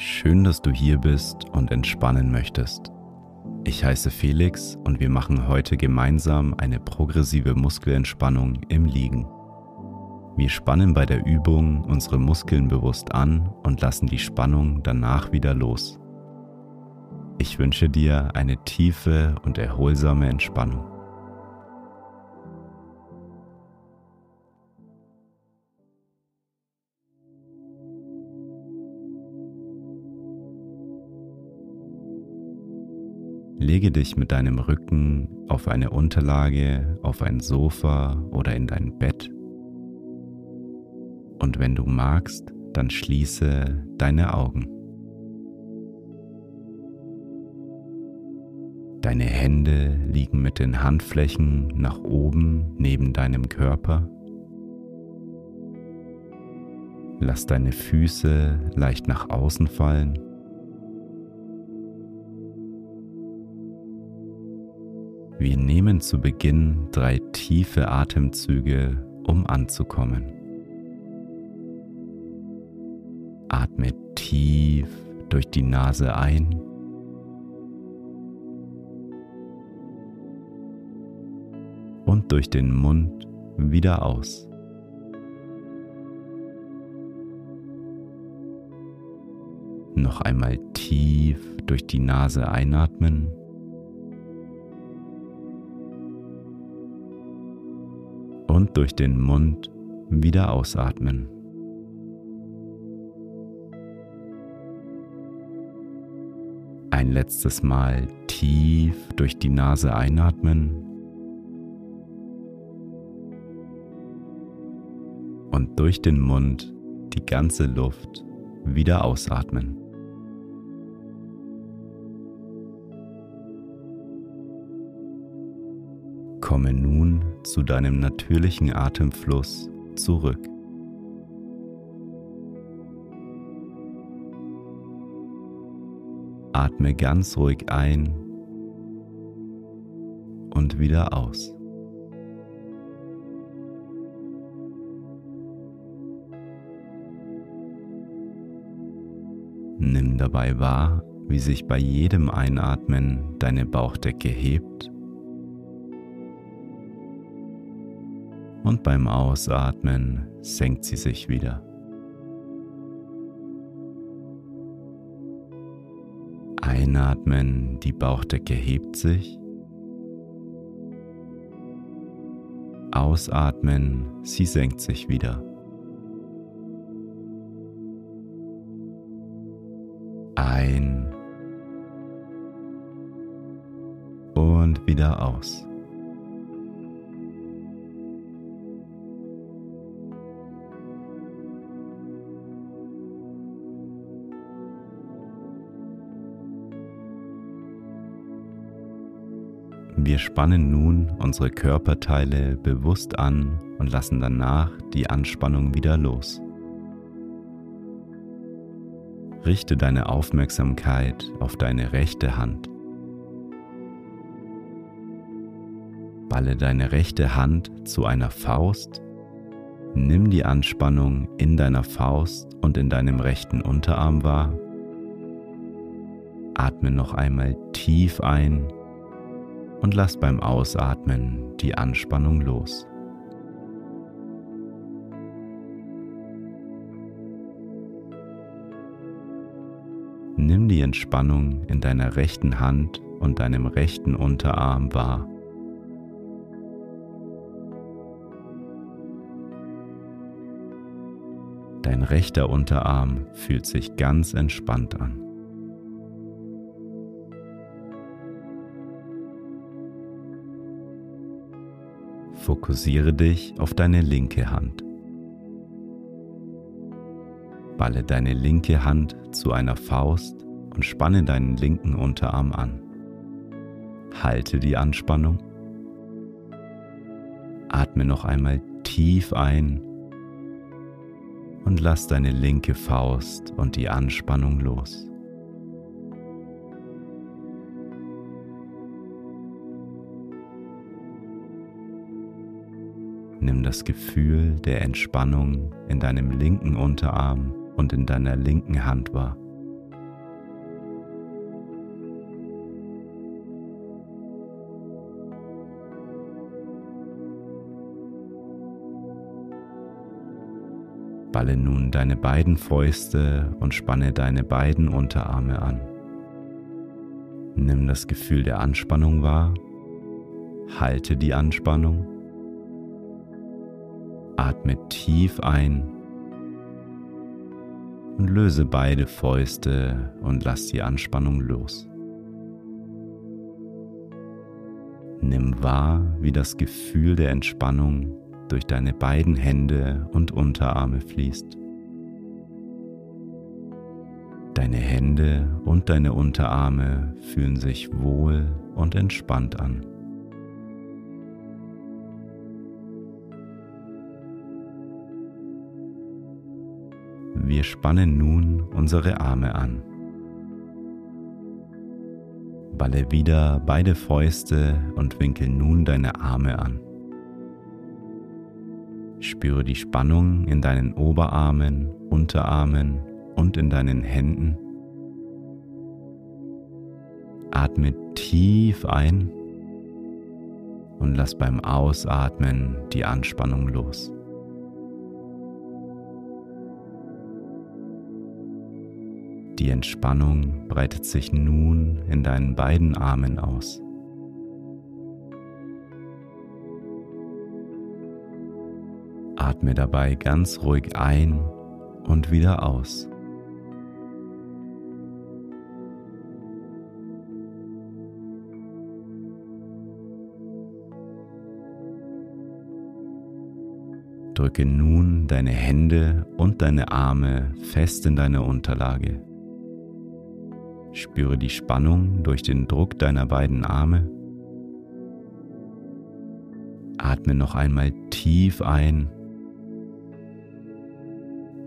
Schön, dass du hier bist und entspannen möchtest. Ich heiße Felix und wir machen heute gemeinsam eine progressive Muskelentspannung im Liegen. Wir spannen bei der Übung unsere Muskeln bewusst an und lassen die Spannung danach wieder los. Ich wünsche dir eine tiefe und erholsame Entspannung. Lege dich mit deinem Rücken auf eine Unterlage, auf ein Sofa oder in dein Bett. Und wenn du magst, dann schließe deine Augen. Deine Hände liegen mit den Handflächen nach oben neben deinem Körper. Lass deine Füße leicht nach außen fallen. Wir nehmen zu Beginn drei tiefe Atemzüge, um anzukommen. Atme tief durch die Nase ein. Und durch den Mund wieder aus. Noch einmal tief durch die Nase einatmen. Und durch den Mund wieder ausatmen. Ein letztes Mal tief durch die Nase einatmen und durch den Mund die ganze Luft wieder ausatmen. Komme nun zu deinem natürlichen Atemfluss zurück. Atme ganz ruhig ein und wieder aus. Nimm dabei wahr, wie sich bei jedem Einatmen deine Bauchdecke hebt und beim Ausatmen senkt sie sich wieder. Einatmen, die Bauchdecke hebt sich. Ausatmen, sie senkt sich wieder. Ein und wieder aus. Wir spannen nun unsere Körperteile bewusst an und lassen danach die Anspannung wieder los. Richte deine Aufmerksamkeit auf deine rechte Hand. Balle deine rechte Hand zu einer Faust. Nimm die Anspannung in deiner Faust und in deinem rechten Unterarm wahr. Atme noch einmal tief ein und lass beim Ausatmen die Anspannung los. Nimm die Entspannung in deiner rechten Hand und deinem rechten Unterarm wahr. Dein rechter Unterarm fühlt sich ganz entspannt an. Fokussiere dich auf deine linke Hand. Balle deine linke Hand zu einer Faust und spanne deinen linken Unterarm an. Halte die Anspannung. Atme noch einmal tief ein und lass deine linke Faust und die Anspannung los. Nimm das Gefühl der Entspannung in deinem linken Unterarm und in deiner linken Hand wahr. Balle nun deine beiden Fäuste und spanne deine beiden Unterarme an. Nimm das Gefühl der Anspannung wahr, halte die Anspannung, atme tief ein und löse beide Fäuste und lass die Anspannung los. Nimm wahr, wie das Gefühl der Entspannung durch deine beiden Hände und Unterarme fließt. Deine Hände und deine Unterarme fühlen sich wohl und entspannt an. Wir spannen nun unsere Arme an. Balle wieder beide Fäuste und winkel nun deine Arme an. Spüre die Spannung in deinen Oberarmen, Unterarmen und in deinen Händen. Atme tief ein und lass beim Ausatmen die Anspannung los. Die Entspannung breitet sich nun in deinen beiden Armen aus. Atme dabei ganz ruhig ein und wieder aus. Drücke nun deine Hände und deine Arme fest in deine Unterlage. Spüre die Spannung durch den Druck deiner beiden Arme. Atme noch einmal tief ein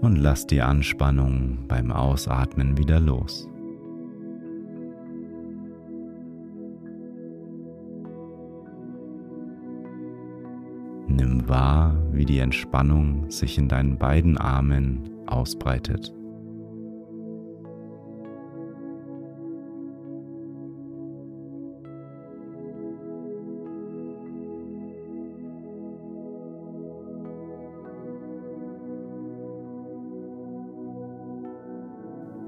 und lass die Anspannung beim Ausatmen wieder los. Nimm wahr, wie die Entspannung sich in deinen beiden Armen ausbreitet.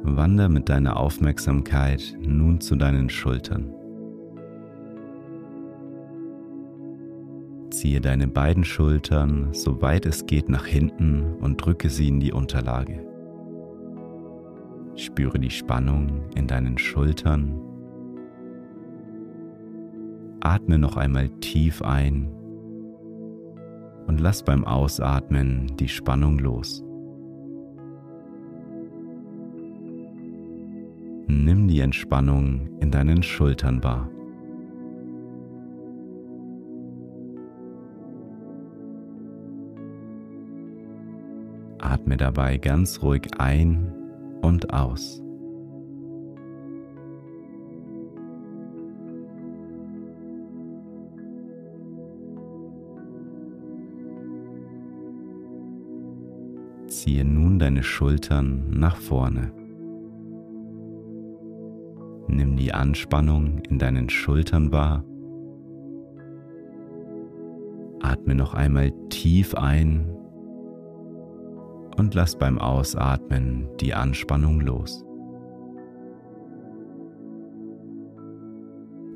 Wander mit deiner Aufmerksamkeit nun zu deinen Schultern. Ziehe deine beiden Schultern so weit es geht nach hinten und drücke sie in die Unterlage. Spüre die Spannung in deinen Schultern. Atme noch einmal tief ein und lass beim Ausatmen die Spannung los. Nimm die Entspannung in deinen Schultern wahr. Atme dabei ganz ruhig ein und aus. Ziehe nun deine Schultern nach vorne. Nimm die Anspannung in deinen Schultern wahr. Atme noch einmal tief ein und lass beim Ausatmen die Anspannung los.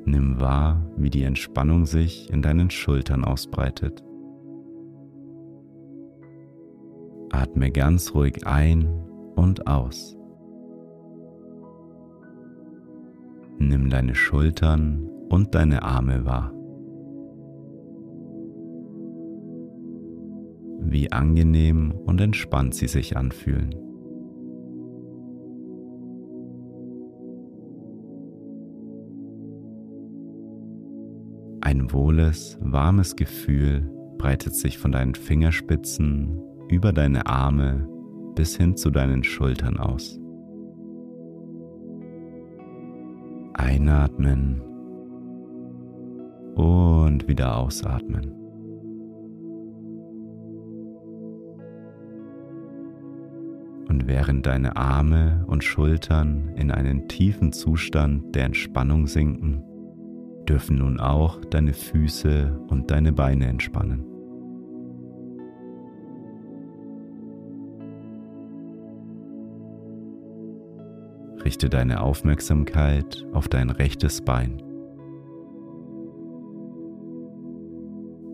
Nimm wahr, wie die Entspannung sich in deinen Schultern ausbreitet. Atme ganz ruhig ein und aus. Nimm deine Schultern und deine Arme wahr. Wie angenehm und entspannt sie sich anfühlen. Ein wohles, warmes Gefühl breitet sich von deinen Fingerspitzen über deine Arme bis hin zu deinen Schultern aus. Einatmen und wieder ausatmen. Und während deine Arme und Schultern in einen tiefen Zustand der Entspannung sinken, dürfen nun auch deine Füße und deine Beine entspannen. Richte deine Aufmerksamkeit auf dein rechtes Bein.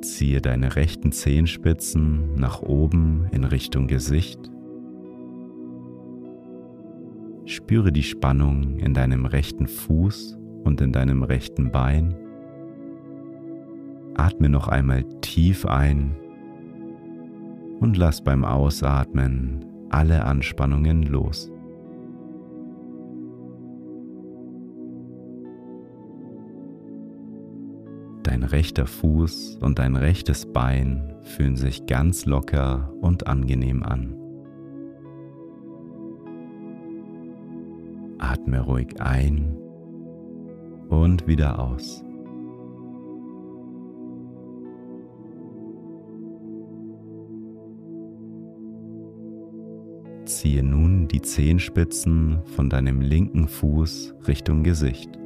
Ziehe deine rechten Zehenspitzen nach oben in Richtung Gesicht. Spüre die Spannung in deinem rechten Fuß und in deinem rechten Bein. Atme noch einmal tief ein und lass beim Ausatmen alle Anspannungen los. Dein rechter Fuß und dein rechtes Bein fühlen sich ganz locker und angenehm an. Atme ruhig ein und wieder aus. Ziehe nun die Zehenspitzen von deinem linken Fuß Richtung Gesicht.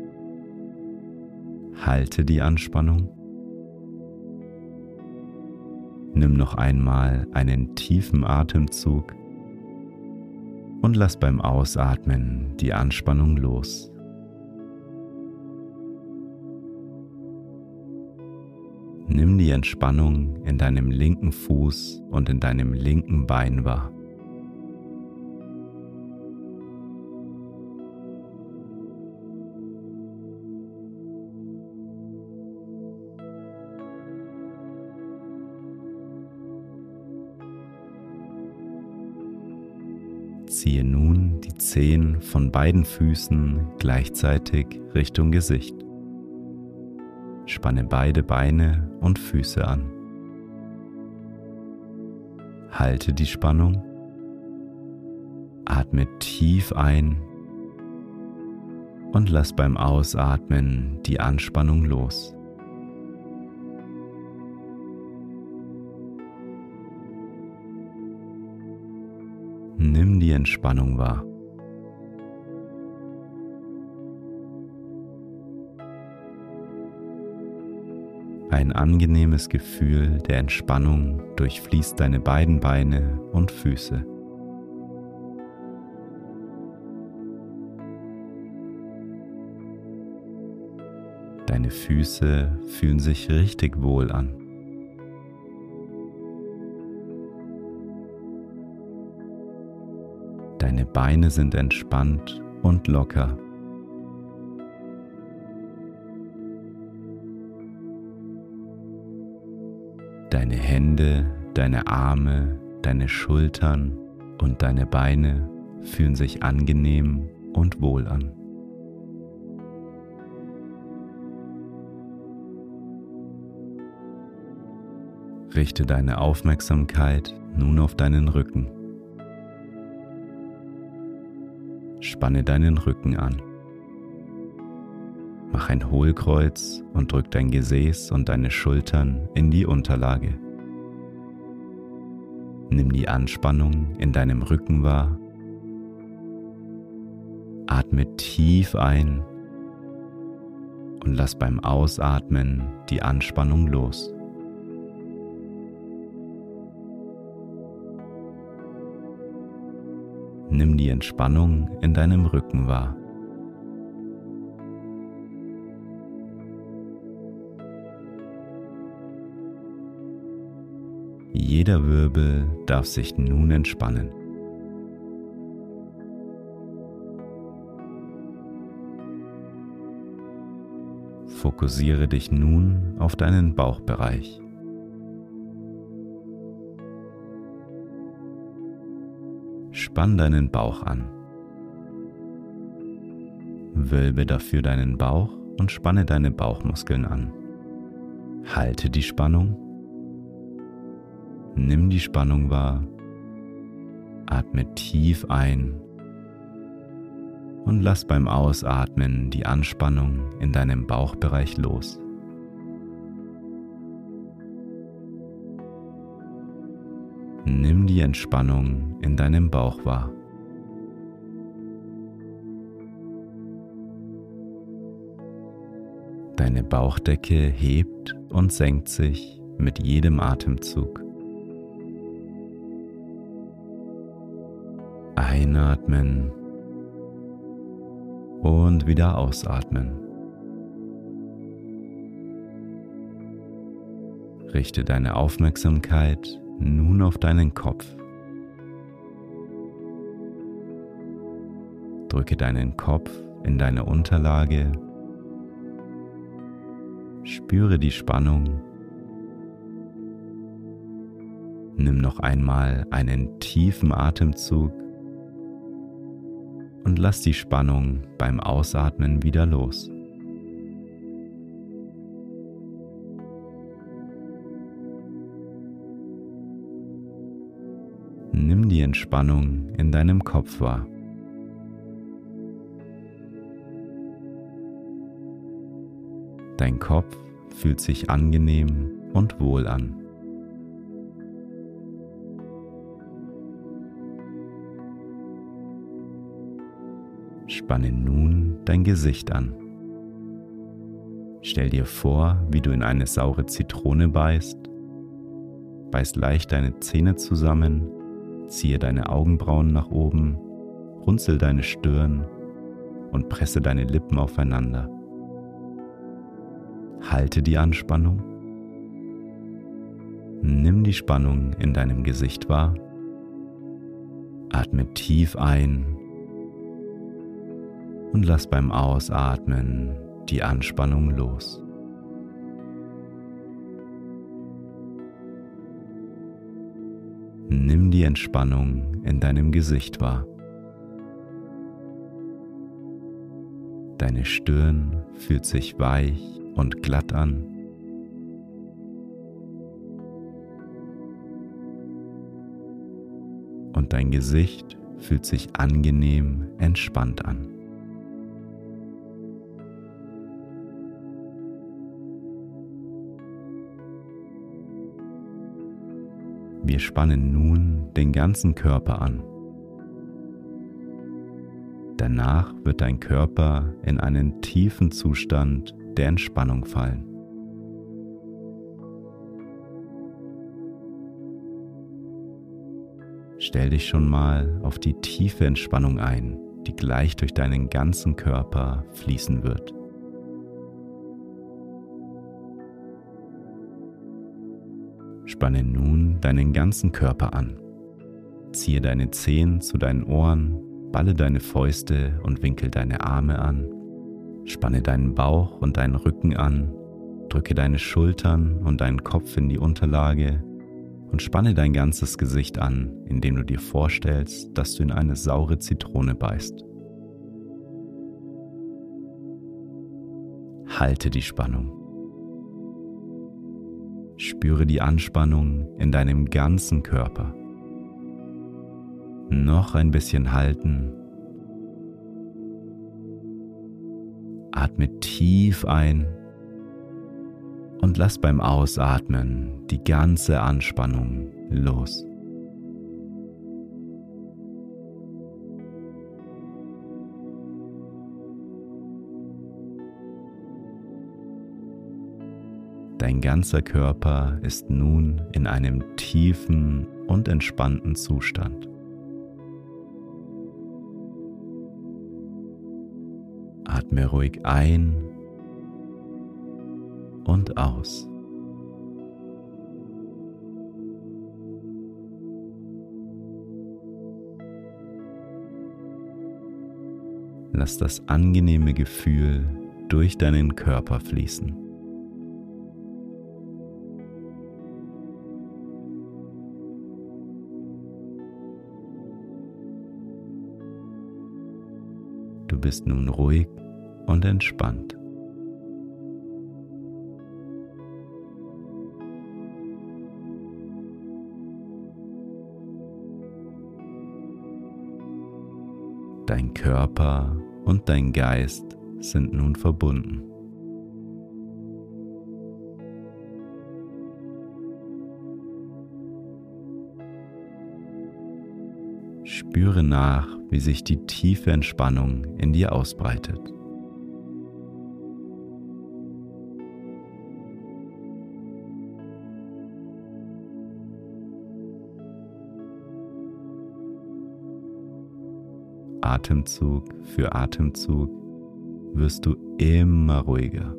Halte die Anspannung. Nimm noch einmal einen tiefen Atemzug und lass beim Ausatmen die Anspannung los. Nimm die Entspannung in deinem linken Fuß und in deinem linken Bein wahr. Ziehe nun die Zehen von beiden Füßen gleichzeitig Richtung Gesicht. Spanne beide Beine und Füße an. Halte die Spannung. Atme tief ein und lass beim Ausatmen die Anspannung los. Nimm die Entspannung wahr. Ein angenehmes Gefühl der Entspannung durchfließt deine beiden Beine und Füße. Deine Füße fühlen sich richtig wohl an. Deine Beine sind entspannt und locker. Deine Hände, deine Arme, deine Schultern und deine Beine fühlen sich angenehm und wohl an. Richte deine Aufmerksamkeit nun auf deinen Rücken. Spanne deinen Rücken an. Mach ein Hohlkreuz und drück dein Gesäß und deine Schultern in die Unterlage. Nimm die Anspannung in deinem Rücken wahr. Atme tief ein und lass beim Ausatmen die Anspannung los. Nimm die Entspannung in deinem Rücken wahr. Jeder Wirbel darf sich nun entspannen. Fokussiere dich nun auf deinen Bauchbereich. Spann deinen Bauch an. Wölbe dafür deinen Bauch und spanne deine Bauchmuskeln an. Halte die Spannung. Nimm die Spannung wahr. Atme tief ein und lass beim Ausatmen die Anspannung in deinem Bauchbereich los. Nimm die Entspannung in deinem Bauch wahr. Deine Bauchdecke hebt und senkt sich mit jedem Atemzug. Einatmen und wieder ausatmen. Richte deine Aufmerksamkeit nun auf deinen Kopf. Drücke deinen Kopf in deine Unterlage. Spüre die Spannung. Nimm noch einmal einen tiefen Atemzug und lass die Spannung beim Ausatmen wieder los. Nimm die Entspannung in deinem Kopf wahr. Dein Kopf fühlt sich angenehm und wohl an. Spanne nun dein Gesicht an. Stell dir vor, wie du in eine saure Zitrone beißt. Beiß leicht deine Zähne zusammen, ziehe deine Augenbrauen nach oben, runzel deine Stirn und presse deine Lippen aufeinander. Halte die Anspannung. Nimm die Spannung in deinem Gesicht wahr. Atme tief ein und lass beim Ausatmen die Anspannung los. Nimm die Entspannung in deinem Gesicht wahr. Deine Stirn fühlt sich weich und glatt an. Und dein Gesicht fühlt sich angenehm entspannt an. Wir spannen nun den ganzen Körper an. Danach wird dein Körper in einen tiefen Zustand der Entspannung fallen. Stell dich schon mal auf die tiefe Entspannung ein, die gleich durch deinen ganzen Körper fließen wird. Spanne nun deinen ganzen Körper an. Ziehe deine Zehen zu deinen Ohren, balle deine Fäuste und winkel deine Arme an. Spanne deinen Bauch und deinen Rücken an. Drücke deine Schultern und deinen Kopf in die Unterlage und spanne dein ganzes Gesicht an, indem du dir vorstellst, dass du in eine saure Zitrone beißt. Halte die Spannung. Spüre die Anspannung in deinem ganzen Körper. Noch ein bisschen halten. Atme tief ein und lass beim Ausatmen die ganze Anspannung los. Dein ganzer Körper ist nun in einem tiefen und entspannten Zustand. Atme ruhig ein und aus. Lass das angenehme Gefühl durch deinen Körper fließen. bist nun ruhig und entspannt. Dein Körper und dein Geist sind nun verbunden. Spüre nach, wie sich die tiefe Entspannung in dir ausbreitet. Atemzug für Atemzug wirst du immer ruhiger.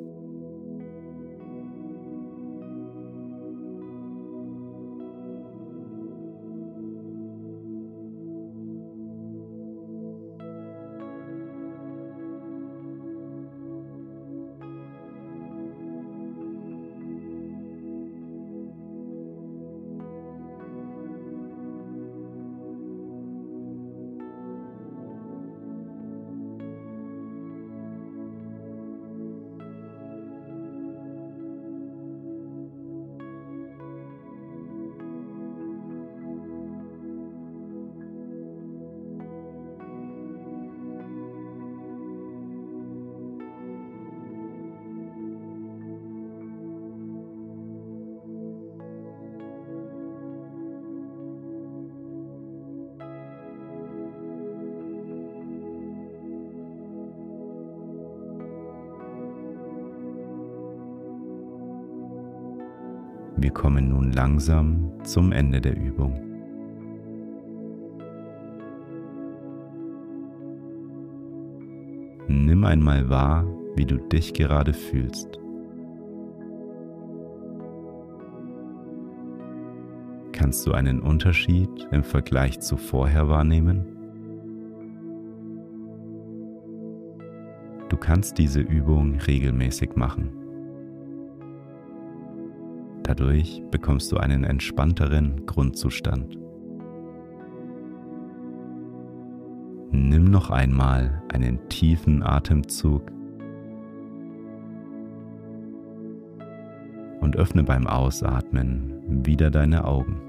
Wir kommen nun langsam zum Ende der Übung. Nimm einmal wahr, wie du dich gerade fühlst. Kannst du einen Unterschied im Vergleich zu vorher wahrnehmen? Du kannst diese Übung regelmäßig machen. Dadurch bekommst du einen entspannteren Grundzustand. Nimm noch einmal einen tiefen Atemzug und öffne beim Ausatmen wieder deine Augen.